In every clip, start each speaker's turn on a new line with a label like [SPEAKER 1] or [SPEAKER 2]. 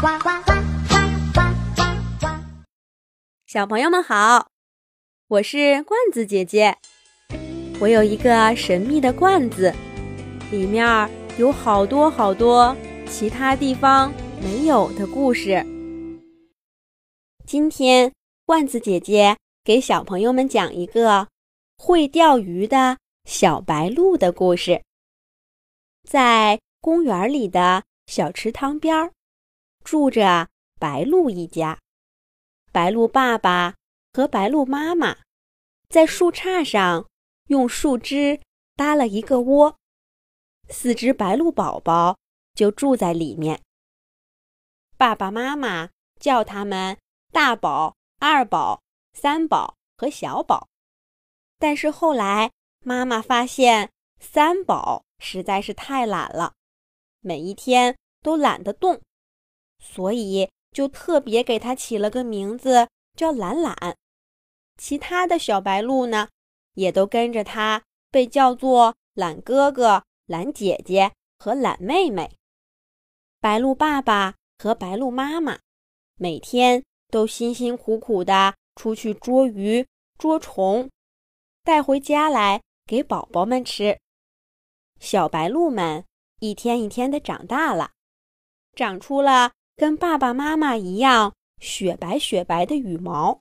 [SPEAKER 1] 呱呱呱呱呱呱呱！小朋友们好，我是罐子姐姐。我有一个神秘的罐子，里面有好多好多其他地方没有的故事。今天，罐子姐姐给小朋友们讲一个会钓鱼的小白鹭的故事。在公园里的小池塘边儿。住着白鹭一家，白鹭爸爸和白鹭妈妈在树杈上用树枝搭了一个窝，四只白鹭宝宝就住在里面。爸爸妈妈叫他们大宝、二宝、三宝和小宝，但是后来妈妈发现三宝实在是太懒了，每一天都懒得动。所以就特别给它起了个名字，叫懒懒。其他的小白鹿呢，也都跟着它被叫做懒哥哥、懒姐姐和懒妹妹。白鹿爸爸和白鹿妈妈每天都辛辛苦苦的出去捉鱼、捉虫，带回家来给宝宝们吃。小白鹿们一天一天的长大了，长出了。跟爸爸妈妈一样雪白雪白的羽毛。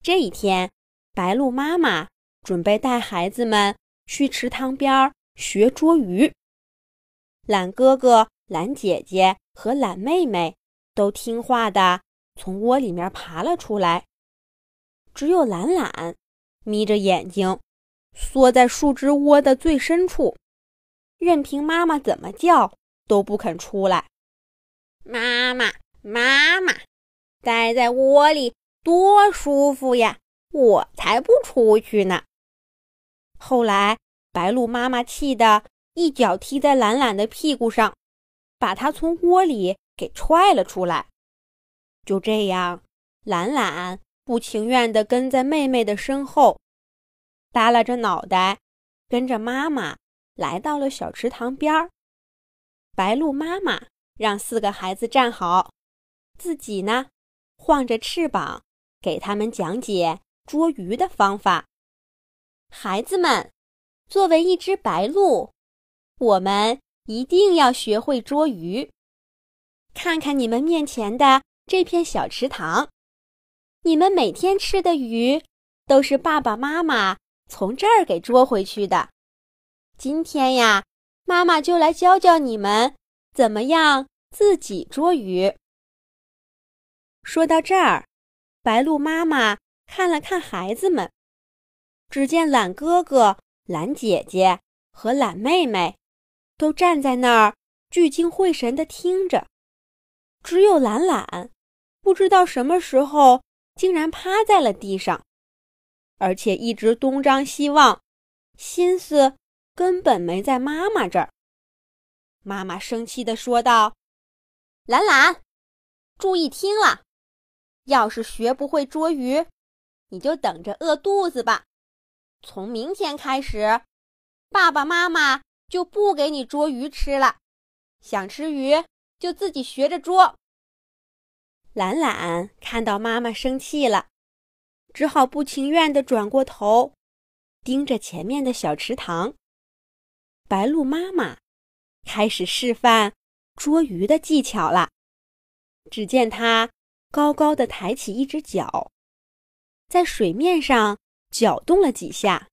[SPEAKER 1] 这一天，白鹭妈妈准备带孩子们去池塘边学捉鱼。懒哥哥、懒姐姐和懒妹妹都听话的从窝里面爬了出来，只有懒懒眯着眼睛，缩在树枝窝的最深处，任凭妈妈怎么叫都不肯出来。
[SPEAKER 2] 妈妈，妈妈，待在窝里多舒服呀！我才不出去呢。
[SPEAKER 1] 后来，白鹭妈妈气得一脚踢在懒懒的屁股上，把它从窝里给踹了出来。就这样，懒懒不情愿地跟在妹妹的身后，耷拉着脑袋，跟着妈妈来到了小池塘边儿。白鹭妈妈。让四个孩子站好，自己呢，晃着翅膀，给他们讲解捉鱼的方法。孩子们，作为一只白鹭，我们一定要学会捉鱼。看看你们面前的这片小池塘，你们每天吃的鱼，都是爸爸妈妈从这儿给捉回去的。今天呀，妈妈就来教教你们。怎么样自己捉鱼？说到这儿，白鹭妈妈看了看孩子们，只见懒哥哥、懒姐姐和懒妹妹都站在那儿聚精会神地听着，只有懒懒不知道什么时候竟然趴在了地上，而且一直东张西望，心思根本没在妈妈这儿。妈妈生气地说道：“
[SPEAKER 2] 懒懒，注意听了，要是学不会捉鱼，你就等着饿肚子吧。从明天开始，爸爸妈妈就不给你捉鱼吃了。想吃鱼，就自己学着捉。”
[SPEAKER 1] 懒懒看到妈妈生气了，只好不情愿地转过头，盯着前面的小池塘。白鹭妈妈。开始示范捉鱼的技巧了。只见他高高的抬起一只脚，在水面上搅动了几下，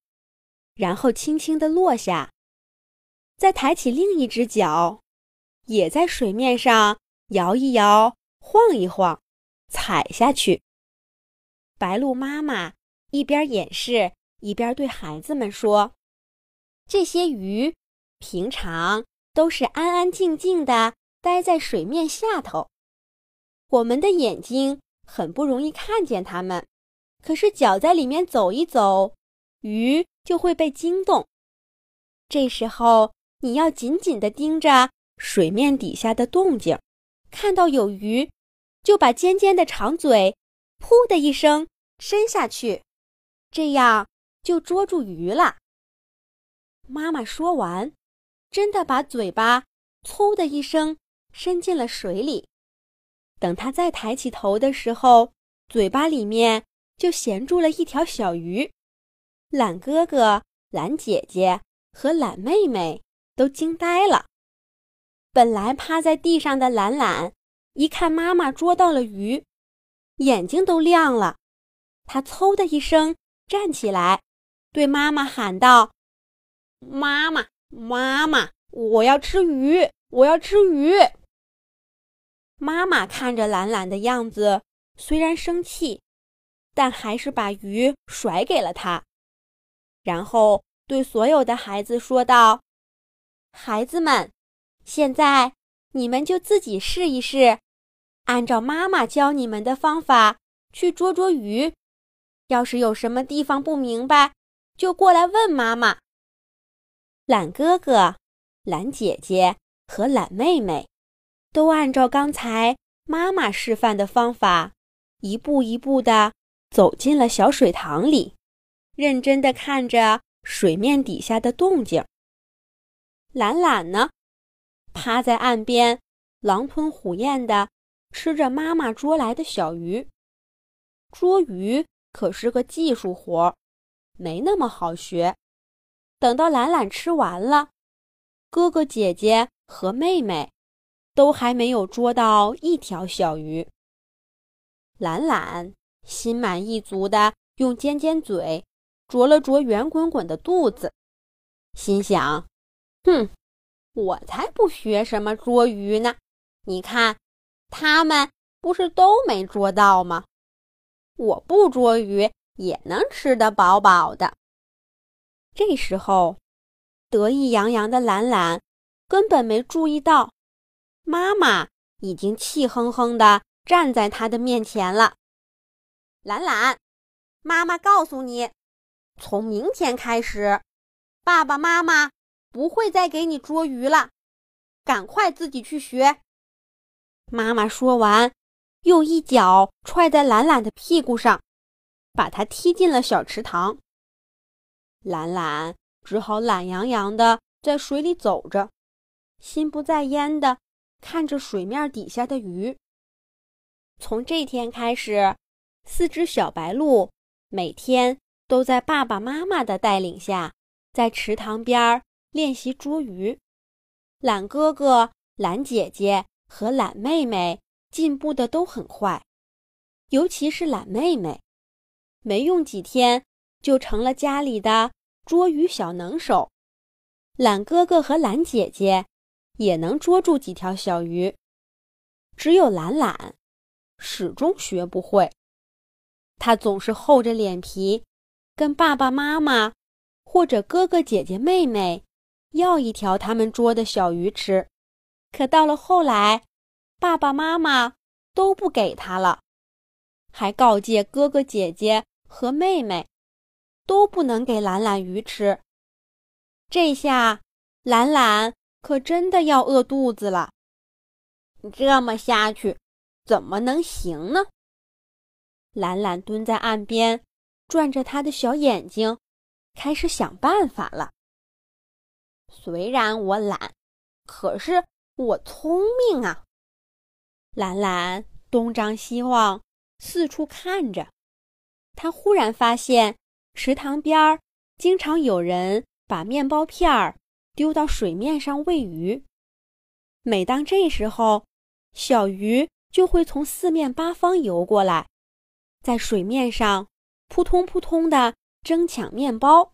[SPEAKER 1] 然后轻轻的落下。再抬起另一只脚，也在水面上摇一摇、晃一晃，踩下去。白鹭妈妈一边演示，一边对孩子们说：“这些鱼平常……”都是安安静静的待在水面下头，我们的眼睛很不容易看见它们。可是脚在里面走一走，鱼就会被惊动。这时候你要紧紧地盯着水面底下的动静，看到有鱼，就把尖尖的长嘴“噗”的一声伸下去，这样就捉住鱼了。妈妈说完。真的把嘴巴“嗖”的一声伸进了水里，等他再抬起头的时候，嘴巴里面就衔住了一条小鱼。懒哥哥、懒姐姐和懒妹妹都惊呆了。本来趴在地上的懒懒，一看妈妈捉到了鱼，眼睛都亮了。他嗖的一声站起来，对妈妈喊道：“
[SPEAKER 2] 妈妈，妈妈，我要吃鱼，我要吃鱼！”
[SPEAKER 1] 妈妈看着懒懒的样子，虽然生气，但还是把鱼甩给了他，然后对所有的孩子说道：“孩子们。”现在你们就自己试一试，按照妈妈教你们的方法去捉捉鱼。要是有什么地方不明白，就过来问妈妈。懒哥哥、懒姐姐和懒妹妹都按照刚才妈妈示范的方法，一步一步地走进了小水塘里，认真地看着水面底下的动静。懒懒呢？趴在岸边，狼吞虎咽地吃着妈妈捉来的小鱼。捉鱼可是个技术活儿，没那么好学。等到懒懒吃完了，哥哥姐姐和妹妹都还没有捉到一条小鱼。懒懒心满意足地用尖尖嘴啄了啄圆滚滚的肚子，心想：“哼。”我才不学什么捉鱼呢！你看，他们不是都没捉到吗？我不捉鱼也能吃得饱饱的。这时候，得意洋洋的懒懒根本没注意到，妈妈已经气哼哼地站在他的面前了。懒懒，妈妈告诉你，从明天开始，爸爸妈妈。不会再给你捉鱼了，赶快自己去学。妈妈说完，又一脚踹在懒懒的屁股上，把他踢进了小池塘。懒懒只好懒洋洋的在水里走着，心不在焉的看着水面底下的鱼。从这天开始，四只小白鹿每天都在爸爸妈妈的带领下，在池塘边。练习捉鱼，懒哥哥、懒姐姐和懒妹妹进步的都很快，尤其是懒妹妹，没用几天就成了家里的捉鱼小能手。懒哥哥和懒姐姐也能捉住几条小鱼，只有懒懒始终学不会。他总是厚着脸皮跟爸爸妈妈或者哥哥姐姐妹妹。要一条他们捉的小鱼吃，可到了后来，爸爸妈妈都不给他了，还告诫哥哥姐姐和妹妹，都不能给懒懒鱼吃。这下懒懒可真的要饿肚子了。这么下去，怎么能行呢？懒懒蹲在岸边，转着他的小眼睛，开始想办法了。虽然我懒，可是我聪明啊！懒懒东张西望，四处看着。他忽然发现，池塘边儿经常有人把面包片儿丢到水面上喂鱼。每当这时候，小鱼就会从四面八方游过来，在水面上扑通扑通地争抢面包。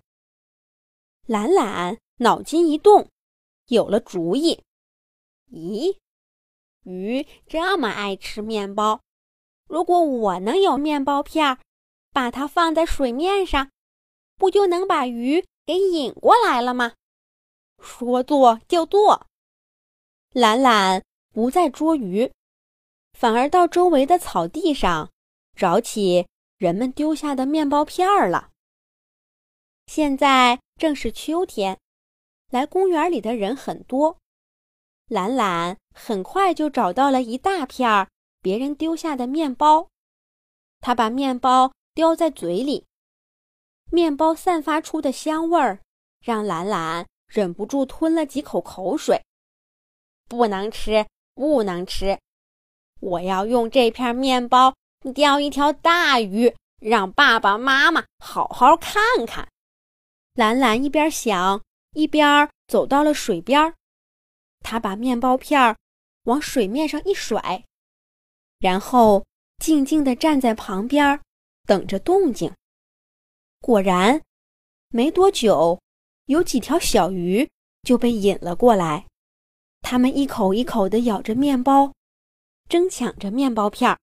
[SPEAKER 1] 懒懒。脑筋一动，有了主意。咦，鱼这么爱吃面包，如果我能有面包片儿，把它放在水面上，不就能把鱼给引过来了吗？说做就做。懒懒不再捉鱼，反而到周围的草地上找起人们丢下的面包片儿了。现在正是秋天。来公园里的人很多，懒懒很快就找到了一大片儿别人丢下的面包，他把面包叼在嘴里，面包散发出的香味儿让懒懒忍不住吞了几口口水。不能吃，不能吃！
[SPEAKER 2] 我要用这片面包钓一条大鱼，让爸爸妈妈好好看看。
[SPEAKER 1] 兰兰一边想，一边走到了水边。他把面包片儿往水面上一甩，然后静静地站在旁边，等着动静。果然，没多久，有几条小鱼就被引了过来。它们一口一口地咬着面包，争抢着面包片。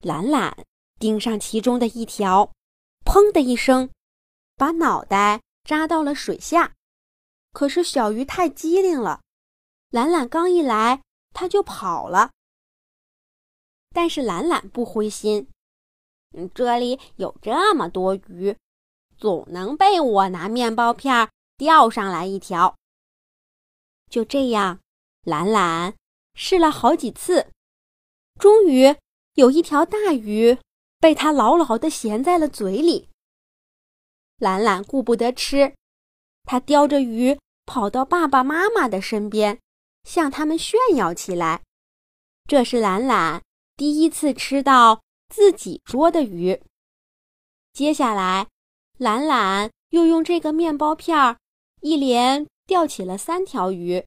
[SPEAKER 1] 懒懒盯上其中的一条，砰的一声。把脑袋扎到了水下，可是小鱼太机灵了，懒懒刚一来，它就跑了。但是懒懒不灰心，
[SPEAKER 2] 这里有这么多鱼，总能被我拿面包片钓上来一条。
[SPEAKER 1] 就这样，懒懒试了好几次，终于有一条大鱼被他牢牢地衔在了嘴里。懒懒顾不得吃，他叼着鱼跑到爸爸妈妈的身边，向他们炫耀起来。这是懒懒第一次吃到自己捉的鱼。接下来，懒懒又用这个面包片儿一连钓起了三条鱼，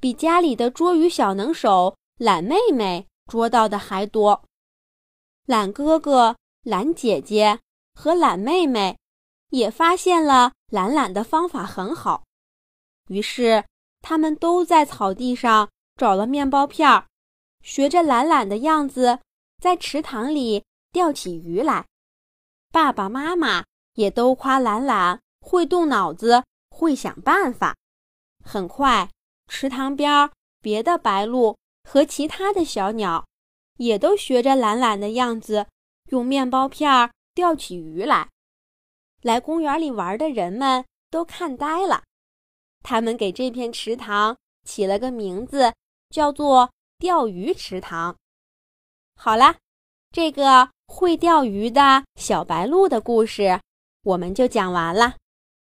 [SPEAKER 1] 比家里的捉鱼小能手懒妹妹捉到的还多。懒哥哥、懒姐姐和懒妹妹。也发现了懒懒的方法很好，于是他们都在草地上找了面包片儿，学着懒懒的样子，在池塘里钓起鱼来。爸爸妈妈也都夸懒懒会动脑子，会想办法。很快，池塘边别的白鹭和其他的小鸟，也都学着懒懒的样子，用面包片儿钓起鱼来。来公园里玩的人们都看呆了，他们给这片池塘起了个名字，叫做“钓鱼池塘”。好了，这个会钓鱼的小白鹭的故事我们就讲完了。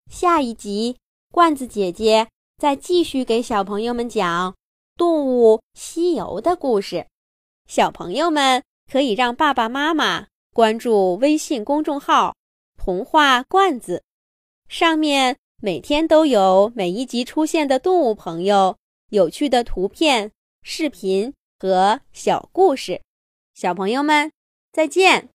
[SPEAKER 1] 下一集，罐子姐姐再继续给小朋友们讲《动物西游》的故事。小朋友们可以让爸爸妈妈关注微信公众号。童话罐子，上面每天都有每一集出现的动物朋友、有趣的图片、视频和小故事。小朋友们，再见。